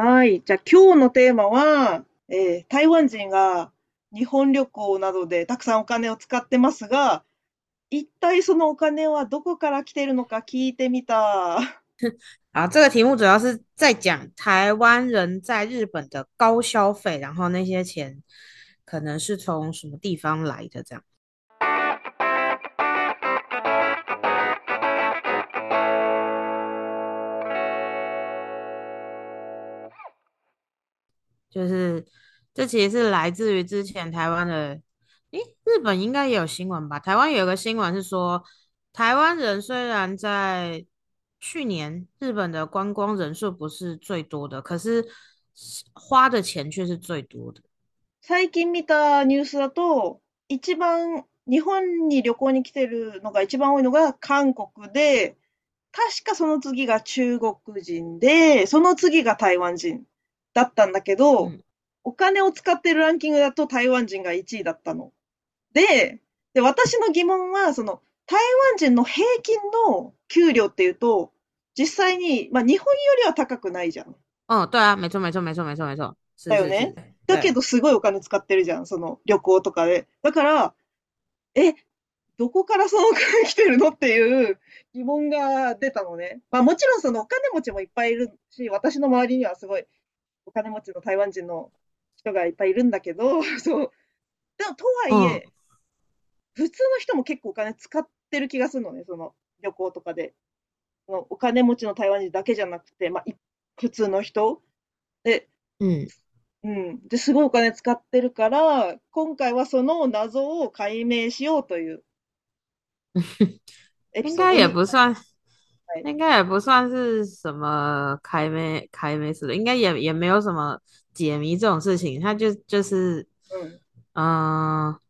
はい。じゃあ今日のテーマは、えー、台湾人が日本旅行などでたくさんお金を使ってますが、一体そのお金はどこから来てるのか聞いてみた。啊，这个题目主要是在讲台湾人在日本的高消费，然后那些钱可能是从什么地方来的这样。就是，这其实是来自于之前台湾的，诶，日本应该也有新闻吧？台湾有个新闻是说，台湾人虽然在去年日本的观光人数不是最多的，可是花的钱却是最多的。最近見たニュースだと、一番日本に旅行に来てるのが一番多いのが韓国で、確かその次が中国人で、その次が台湾人。だったんだけど、うん、お金を使ってるランキングだと台湾人が1位だったの。で、で私の疑問は、その、台湾人の平均の給料っていうと、実際に、まあ、日本よりは高くないじゃん。うん、对啊、ゃめちゃめちゃめちゃ。だよね。だけど、すごいお金使ってるじゃん、その旅行とかで。だから、え、どこからそのお金来てるのっていう疑問が出たのね。まあもちろんそのお金持ちもいっぱいいるし、私の周りにはすごいお金持ちの台湾人の人がいっぱいいるんだけど、そう。でも、とはいえ、うん、普通の人も結構お金使ってる気がするのね、その旅行とかで。そのお金持ちの台湾人だけじゃなくて、まあ、普通の人で、うん。うん、ですごいお金使ってるから今回はその謎を解明しようという应该也不算，应该也不算是什么开没开没什的，应该也也没有什么解谜这种事情。他就就是，嗯嗯，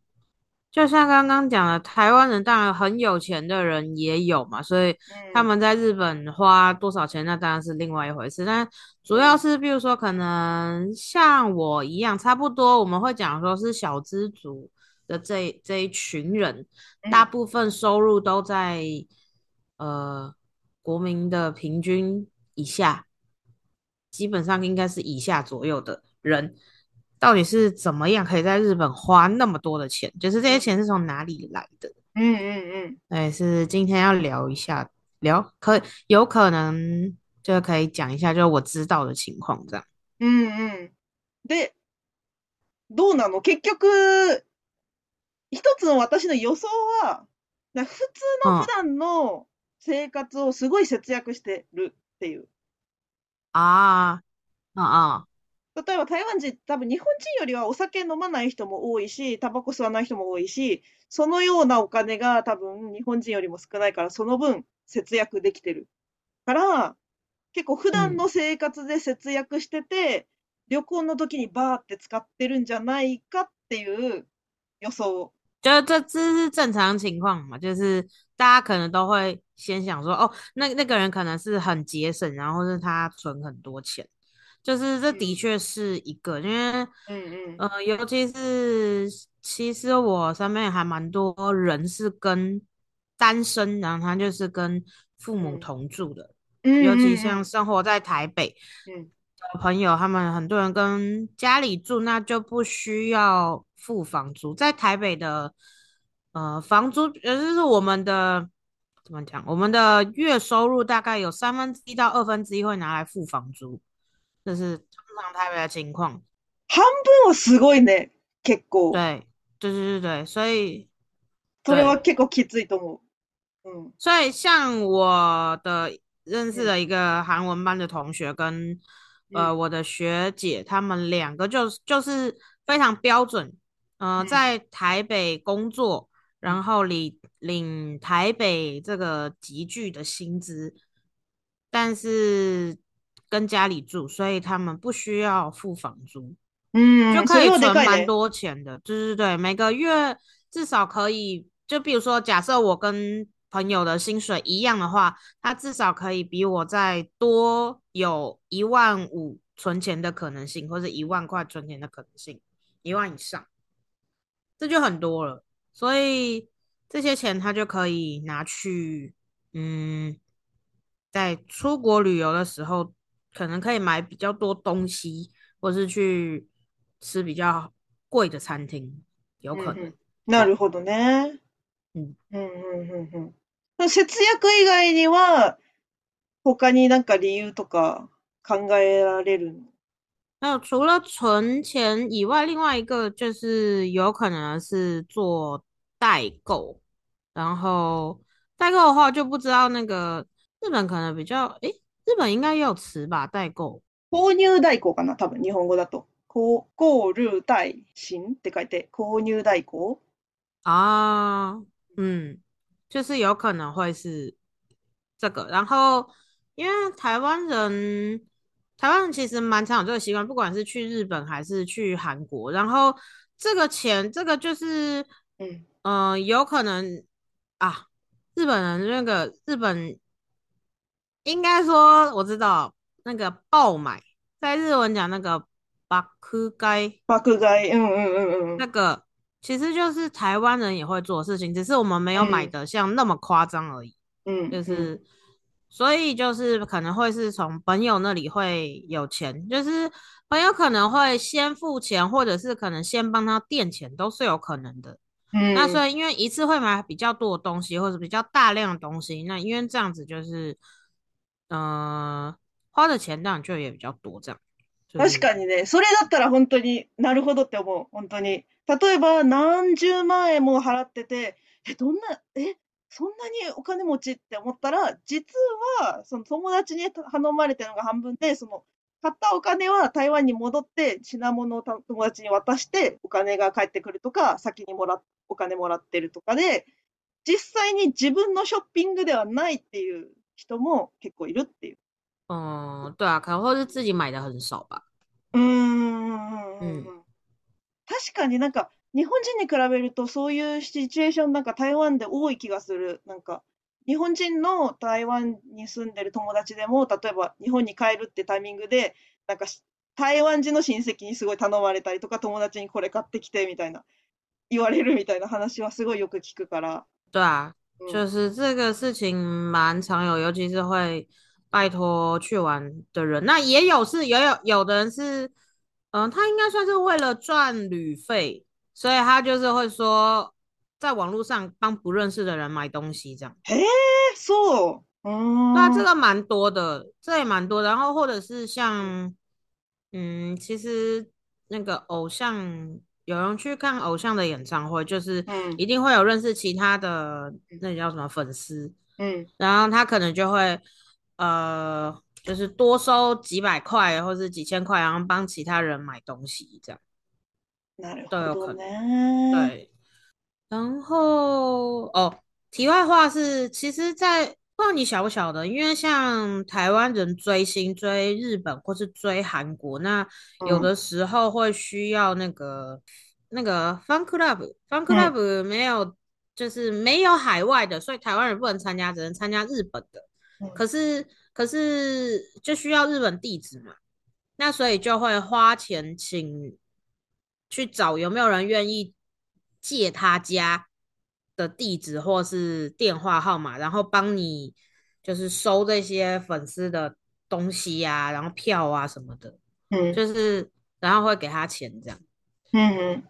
就像刚刚讲的，台湾人当然很有钱的人也有嘛，所以他们在日本花多少钱，那当然是另外一回事。但主要是，比如说可能像我一样，差不多我们会讲说是小资族的这这一群人，大部分收入都在呃。国民的平均以下，基本上应该是以下左右的人，到底是怎么样可以在日本花那么多的钱？就是这些钱是从哪里来的？嗯嗯嗯，对，是今天要聊一下，聊可有可能就可以讲一下，就我知道的情况这样。嗯嗯，でどうなの？結局一つの私の予想は、な普通の普段の生活をすごい節約してるっていう。ああ、ああ。例えば台湾人、多分日本人よりはお酒飲まない人も多いし、タバコ吸わない人も多いし、そのようなお金が多分日本人よりも少ないから、その分節約できてる。から、結構普段の生活で節約してて、うん、旅行の時にバーって使ってるんじゃないかっていう予想。就这这是正常情况嘛，就是大家可能都会先想说哦，那那个人可能是很节省，然后是他存很多钱，就是这的确是一个，因为嗯嗯呃，尤其是其实我身边还蛮多人是跟单身，然后他就是跟父母同住的，尤其像生活在台北的朋友，他们很多人跟家里住，那就不需要付房租，在台北的呃房租呃就是我们的。怎么讲？我们的月收入大概有三分之一到二分之一会拿来付房租，这是通常台北的情况。韩文我すごいね，結構。对，对对对对，所以。それは結構きついと思う。嗯，所以像我的认识的一个韩文班的同学跟呃我的学姐，他们两个就是就是非常标准，嗯，在台北工作。然后领领台北这个集聚的薪资，但是跟家里住，所以他们不需要付房租，嗯，就可以存蛮多钱的。对对对，每个月至少可以，就比如说，假设我跟朋友的薪水一样的话，他至少可以比我在多有一万五存钱的可能性，或者一万块存钱的可能性，一万以上，这就很多了。所以这些钱他就可以拿去，嗯，在出国旅游的时候，可能可以买比较多东西，或是去吃比较贵的餐厅，有可能。なるほどね。嗯嗯嗯嗯嗯。那节约以外には他になんか理由とか考えられる？那除了存钱以外，另外一个就是有可能是做。代购，然后代购的话就不知道那个日本可能比较哎，日本应该有词吧？代购，購入代かな？多分日本語だと購購入代金って書いて購入代購。啊，嗯，就是有可能会是这个。然后因为台湾人，台湾人其实蛮常有这个习惯，不管是去日本还是去韩国，然后这个钱，这个就是嗯。嗯，有可能啊。日本人那个日本，应该说我知道那个爆买，在日文讲那个巴克街，巴克街，嗯嗯嗯嗯，那个其实就是台湾人也会做事情，只是我们没有买的像那么夸张而已。嗯，就是所以就是可能会是从朋友那里会有钱，就是很有可能会先付钱，或者是可能先帮他垫钱，都是有可能的。嗯，那所以因为一次会买比较多的东西，或者比较大量的东西，那因为这样子就是，呃，花的钱当然就也比较多，这样。確かにね、それだったら本当になるほどって思う、本当に。例えば何十万円も払ってて、え、どんな、え、そんなにお金持ちって思ったら、実はその友達に頼まれてるのが半分で、その買ったお金は台湾に戻って品物を友達に渡してお金が返ってくるとか、先にもらっお金もらってるとかで、実際に自分のショッピングではないっていう人も結構いるっていう。嗯，对啊，可能或是自己买的很少吧。うんうん。確かになんか日本人に比べるとそういうシチュエーションなんか台湾で多い気がする。なんか日本人の台湾に住んでる友達でも例えば日本に帰るってタイミングでなんか台湾人の親戚にすごい頼まれたりとか友達にこれ買ってきてみたいな对啊，就是这个事情蛮常有，尤其是会拜托去玩的人。那也有是，也有有的人是，嗯，他应该算是为了赚旅费，所以他就是会说在网络上帮不认识的人买东西这样。诶，so，哦，那这个蛮多的，这也蛮多。然后或者是像，嗯，其实那个偶像。有人去看偶像的演唱会，就是，一定会有认识其他的，那叫什么粉丝，嗯，然后他可能就会，呃，就是多收几百块或是几千块，然后帮其他人买东西，这样，都有可能，对。然后，哦，题外话是，其实，在。不知道你晓不晓得，因为像台湾人追星追日本或是追韩国，那有的时候会需要那个那个 f u n Club，f u n Club 没有就是没有海外的，所以台湾人不能参加，只能参加日本的。可是可是就需要日本地址嘛，那所以就会花钱请去找有没有人愿意借他家。的地址或是电话号码，然后帮你就是收这些粉丝的东西呀，然后票啊什么的，嗯，就是然后会给他钱这样，嗯嗯，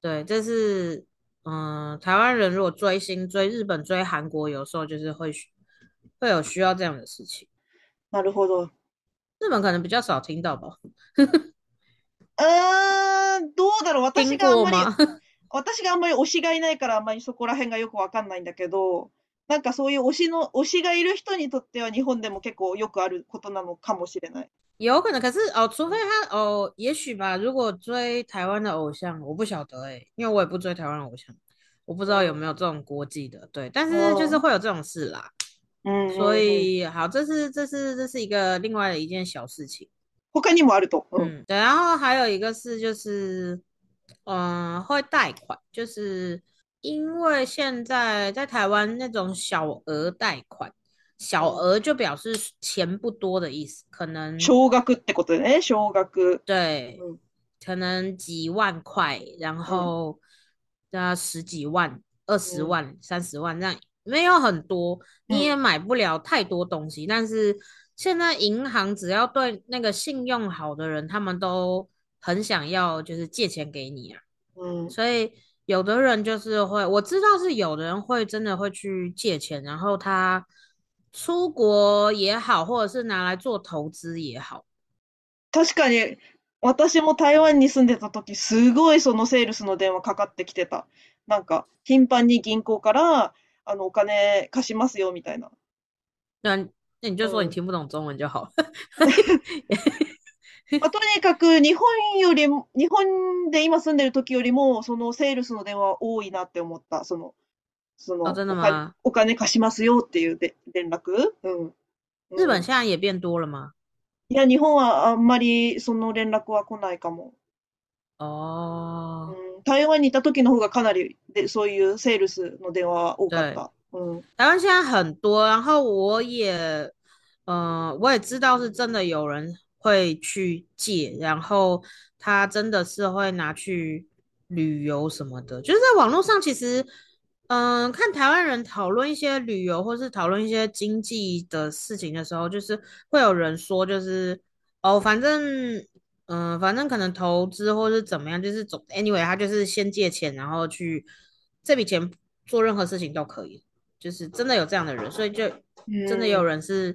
对，这是嗯，台湾人如果追星追日本追韩国，有时候就是会会有需要这样的事情。那如好多日本可能比较少听到吧。嗯，多的了，我听过吗？私があんまり推しがいないからあんまりそこら辺がよくわかんないんだけど、なんかそういう推しの、推しがいる人にとっては日本でも結構よくあることなのかもしれない。有可能，可是哦，除非他哦，也许吧。如果追台湾的偶像，我不晓得哎、欸，因为我也不追台湾偶像，我不知道有没有这种国际的。对，但是就是会有这种事啦。嗯、哦，所以好，这是这是这是一个另外的一件小事情。他肯定冇得懂。嗯，对，然后还有一个是就是。嗯，会贷款，就是因为现在在台湾那种小额贷款，小额就表示钱不多的意思，可能。小额ってことね，额。对，可能几万块，然后加十几万、二十万、三十万这样，没有很多，你也买不了太多东西。但是现在银行只要对那个信用好的人，他们都。很想要就是借钱给你啊，嗯，所以有的人就是会，我知道是有人会真的会去借钱，然后他出国也好，或者是拿来做投资也好。確かに、私も台湾に住んでた時、すごいそのセールスの電話かかってきてた。なんか頻繁に銀行からあのお金貸しますよみたいな。那那你就说你听不懂中文就好。まあ、とにかく日本より日本で今住んでる時よりも、そのセールスの電話多いなって思った。その、その、お金貸しますよっていうで連絡。うん。日本在也变多了吗？いや、日本はあんまりその連絡は来ないかも。ああ、うん。台湾にいた時の方がかなりでそういうセールスの電話多かった。台湾现在很多，然后我也，嗯、呃，我也知道是真的有人会去借，然后他真的是会拿去旅游什么的。就是在网络上，其实，嗯，看台湾人讨论一些旅游，或是讨论一些经济的事情的时候，就是会有人说，就是哦，反正，嗯，反正可能投资或是怎么样，就是总 anyway，他就是先借钱，然后去这笔钱做任何事情都可以。就是真的有这样的人，所以就真的有人是。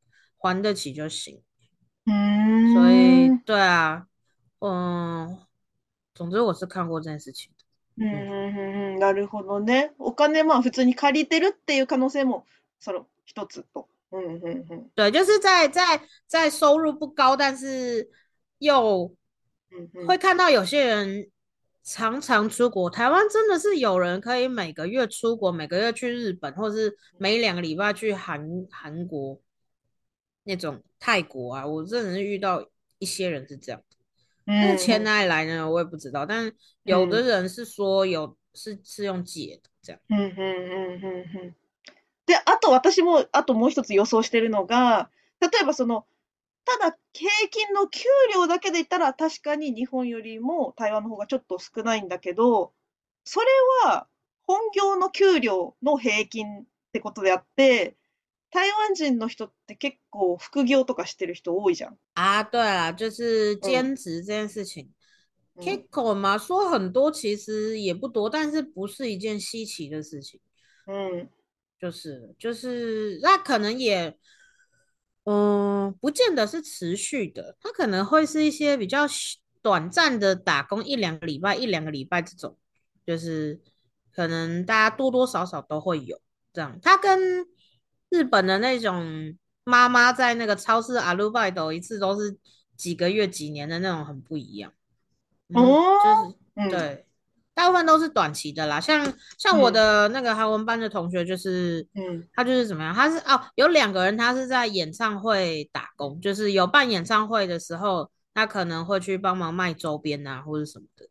还得起就行，嗯，所以对啊，嗯，总之我是看过这件事情嗯嗯嗯，なるほどね。お金まあ普通に借りてるっていう可能性もその一つと、う嗯うん对，就是在在在收入不高，但是又会看到有些人常常出国。台湾真的是有人可以每个月出国，每个月去日本，或是每两个礼拜去韩韩国。那种泰国啊，我真的是遇到一些人是这样。但是钱哪里来呢？我也不知道。但有的人是说有是是用借的这样。で、あと私もあともう一つ予想してるのが、例えばそのただ平均の給料だけで言ったら確かに日本よりも台湾の方がちょっと少ないんだけど、それは本業の給料の平均ってことであって、台湾人的人，って結構副業とかしてる人多いじゃん。啊，对了，就是兼职这件事情，可嘛、说很多，其实也不多，但是不是一件稀奇的事情。嗯，就是就是，那可能也，嗯，不见得是持续的，他可能会是一些比较短暂的打工，一两个礼拜，一两个礼拜这种，就是可能大家多多少少都会有这样。他跟日本的那种妈妈在那个超市阿鲁拜イ一次都是几个月、几年的那种，很不一样。哦，就是对，大部分都是短期的啦。像像我的那个韩文班的同学，就是，嗯，他就是怎么样？他是哦，有两个人他是在演唱会打工，就是有办演唱会的时候，他可能会去帮忙卖周边啊，或者什么的。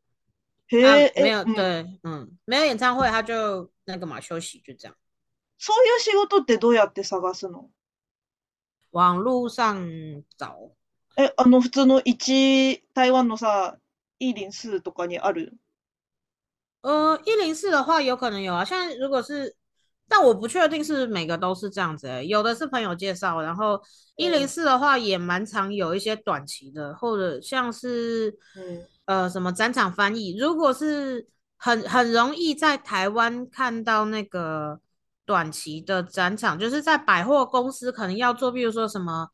没有，对，嗯，没有演唱会他就那个嘛休息就这样。そういう仕事ってどうやって探すの？网络上找。え、あの普通の一台湾のさ一零四とかにある？呃，一零四的话有可能有啊。像如果是，但我不确定是每个都是这样子诶。有的是朋友介绍，然后一零四的话也蛮常有一些短期的，或者像是，呃，什么展场翻译。如果是很很容易在台湾看到那个。短期的展场就是在百货公司可能要做，比如说什么，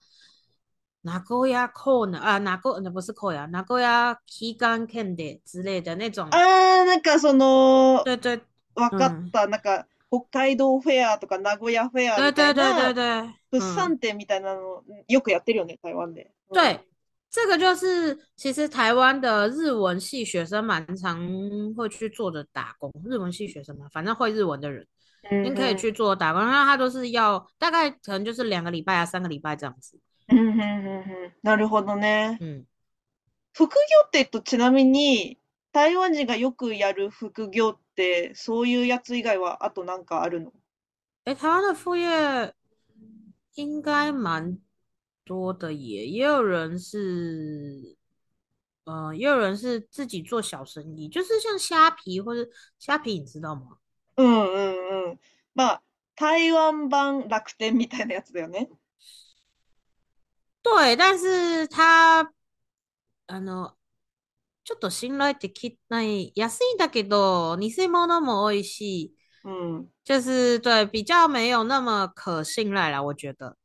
哪个呀 c o n 啊，哪个？那不是 corn 啊，名古屋期間限定之类的那种。啊，那个什么？对对，わかったなんか北海道フェアとか名古屋フェア对对对对对，不さんてみたいなのよくやってるね台湾で。对，这个就是其实台湾的日文系学生蛮常会去做的打工，日文系学生嘛，反正会日文的人。你可以去做打工，那他都是要大概可能就是两个礼拜啊，三个礼拜这样子。嗯哼哼哼，なるほどね。嗯，副业，对，都。ちなみに台湾人がよくやる副業ってそういうやつ以外はあとなんかあるの？哎，台湾的副业应该蛮多的，也也有人是，嗯，也有人是自己做小生意，就是像虾皮或者虾皮，你知道吗？嗯。まあ、台湾版楽天みたいなやつだよね。对，但是它あのちょっと信頼ってきない、安いんだけど、偽物も多いし、嗯，就是对，比较没有那么可信赖啦，我觉得。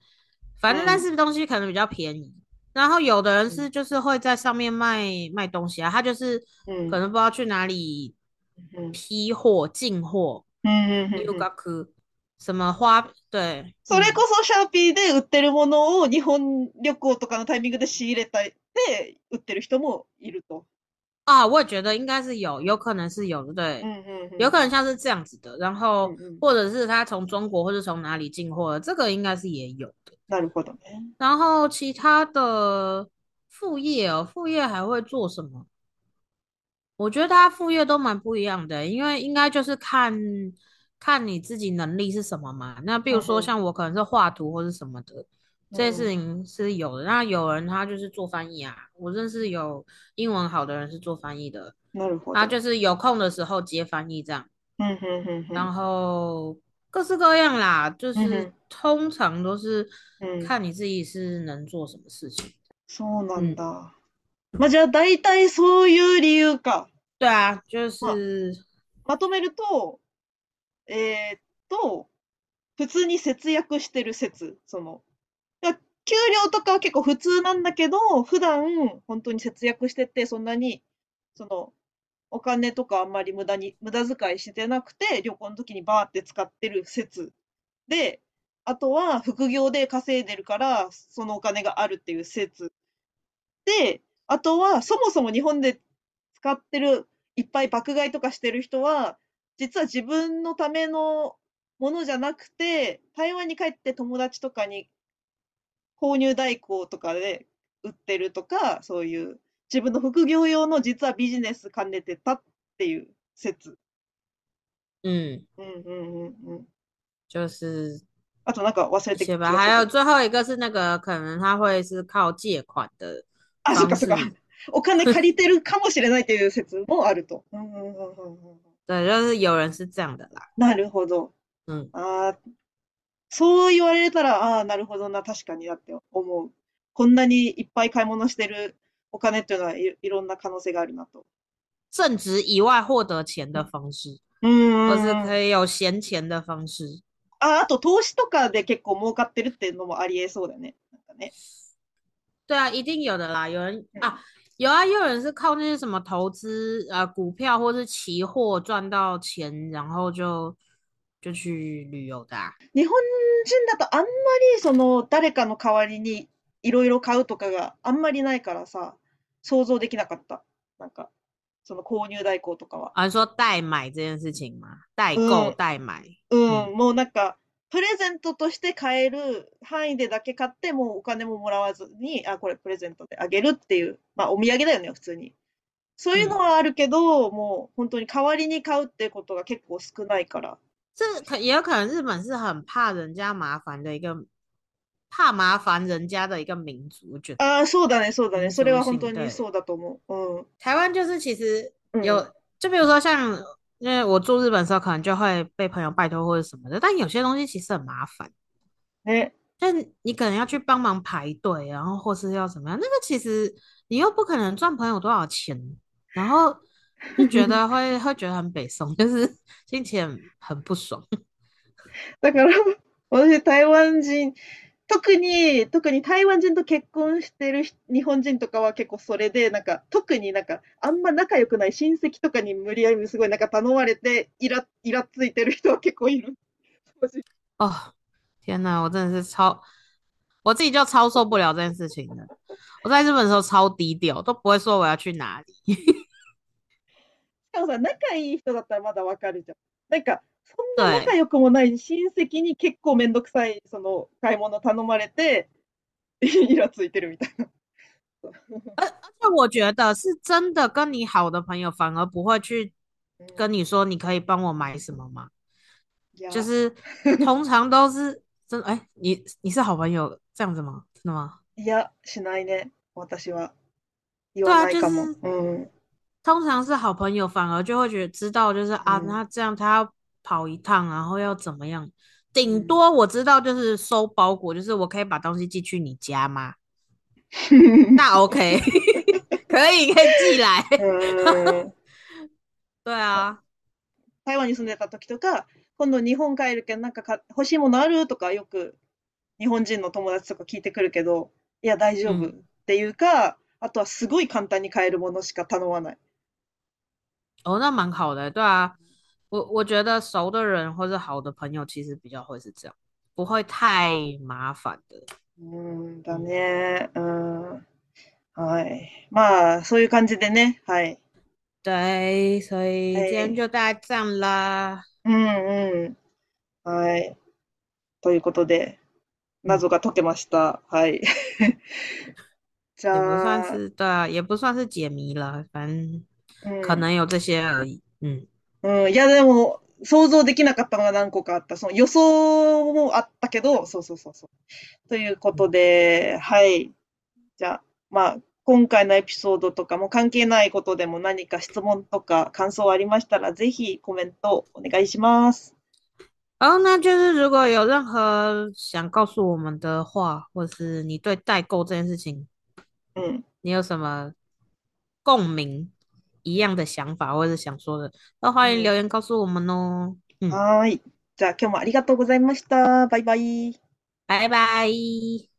反正但是东西可能比较便宜，嗯、然后有的人是就是会在上面卖、嗯、卖东西啊，他就是可能不知道去哪里批货、进货，嗯嗯嗯，什么花？对，それこそシャーピーで売ってるものを日本旅行とかのタイミングで仕入れたで売ってる人もいると。啊，我也觉得应该是有，有可能是有的，对，有可能像是这样子的，然后或者是他从中国或者从哪里进货，这个应该是也有的。那如果，然后其他的副业哦，副业还会做什么？我觉得他副业都蛮不一样的，因为应该就是看看你自己能力是什么嘛。那比如说像我可能是画图或者什么的，这些事情是有的。那有人他就是做翻译啊，我认识有英文好的人是做翻译的，他就是有空的时候接翻译这样。嗯哼哼，然后各式各样啦，就是通常都是看你自己是能做什么事情。そうなんだ。まじゃだいたそういう理由か。对啊，就是、ままとめると、えー、っと、普通に節約してる説、その、給料とかは結構普通なんだけど、普段本当に節約してて、そんなに、その、お金とかあんまり無駄に、無駄遣いしてなくて、旅行の時にバーって使ってる説で、あとは副業で稼いでるから、そのお金があるっていう説で、あとはそもそも日本で使ってる、いっぱい爆買いとかしてる人は、実は自分のためのものじゃなくて、台湾に帰って友達とかに購入代行とかで売ってるとか、そういう自分の副業用の実はビジネス兼ねてたっていう説。うん。うん。就是。あと、な忘か忘还有最后一个是那个，可能他会是靠借款的っか。お金借りてるかもしれないという説もあると。なるほど。あそう言われたら、ああ、なるほどな、確かにだって思う。こんなにいっぱい買い物してるお金っていうのはいいろんな可能性があるなと。正直以外获得钱的方式。うん。可以有闲钱的方式。あ、あと投資とかで結構儲かってるっていうのもありえそうだね。なんかね。对啊，一定有的啦。有人啊，有啊，也有人是靠那些什么投资啊、股票或是期货赚到钱，然后就就去旅游的、啊。日本人だとあんまりその誰かの代わりにいろいろ買うとかがあんまりないからさ、想像できなかった。なんかその購入代行とかは。あ、说代買这件事情吗？代購、代買。うん、もうなんか。プレゼントとして買える範囲でだけ買って、もうお金ももらわずに、あ、これプレゼントであげるっていう、まあお土産だよね、普通に。そういうのはあるけど、もう本当に代わりに買うってことが結構少ないから。这可也有可能日本是很怕人家麻烦的一个怕麻烦人家的一个民族，我そうだね、そうだね、それは本当にそうだと思う。嗯，台湾就是其实有，嗯、就比如说像因为我住日本的时候，可能就会被朋友拜托或者什么的，但有些东西其实很麻烦。嗯，但你可能要去帮忙排队然后或是要怎么样？那个其实你又不可能赚朋友多少钱，然后就觉得 会会觉得很北宋，就是心情很不爽。那个 我是台湾人。特に、特に台湾人と結婚してる日本人とかは結構それで、なんか、特になんか、あんま仲良くない親戚とかに無理やりすごいなんか頼まれて、イラ、イラついてる人は結構いる。あ、天呐，我真的是超，我自己就超受不了这件事情的。我在日本的时候超低调，都不会说我要去哪里。しかもさ、仲いい人だったらまだわかるじゃん。なんか、そんな仲良くもない親戚に結構面倒さいその買い物頼まれて イラついてるみたいな。而而且我觉得是真的跟你好的朋友反而不会去跟你说你可以帮我买什么吗？就是通常都是真 哎你你是好朋友这样子吗？真的吗？いやしないね私は。对啊，就是嗯，通常是好朋友反而就会觉得知道就是啊那这样他。跑一趟，然后要怎么样？顶多我知道就是收包裹，就是我可以把东西寄去你家吗？那 OK，可以可以寄来。对啊，台湾你送那个东西，とか、今度日本帰るけなんか欲しいものあるとかよく日本人の友達とか聞いてくるけど、いや大丈夫っていうか、あとはすごい簡単に買えるものしか頼わない。哦，那蛮好的，对啊。我我觉得熟的人或者好的朋友，其实比较会是这样，不会太麻烦的。嗯，当然，嗯，是。哎，まあそういう感じでね。はい。对，所以今天就大样啦。嗯嗯。はい。ということで謎が解けました。はい。じゃあ。也不算是对，也不算是解谜了，反正可能有这些而已。嗯。うん、いや、でも、想像できなかったのが何個かあった。その予想もあったけど、そうそうそうそう。ということで、はい。じゃあ、まあ、今回のエピソードとかも関係ないことでも何か質問とか感想ありましたら、ぜひコメントお願いします。あ、那就是如果有任何想告诉我们的话，或是你对代购这件事情，嗯，你有什么共鸣一样的想法或者想说的，那欢迎留言告诉我们哦。じゃあ今日もありがとうございました。バイバイ，バイバイ。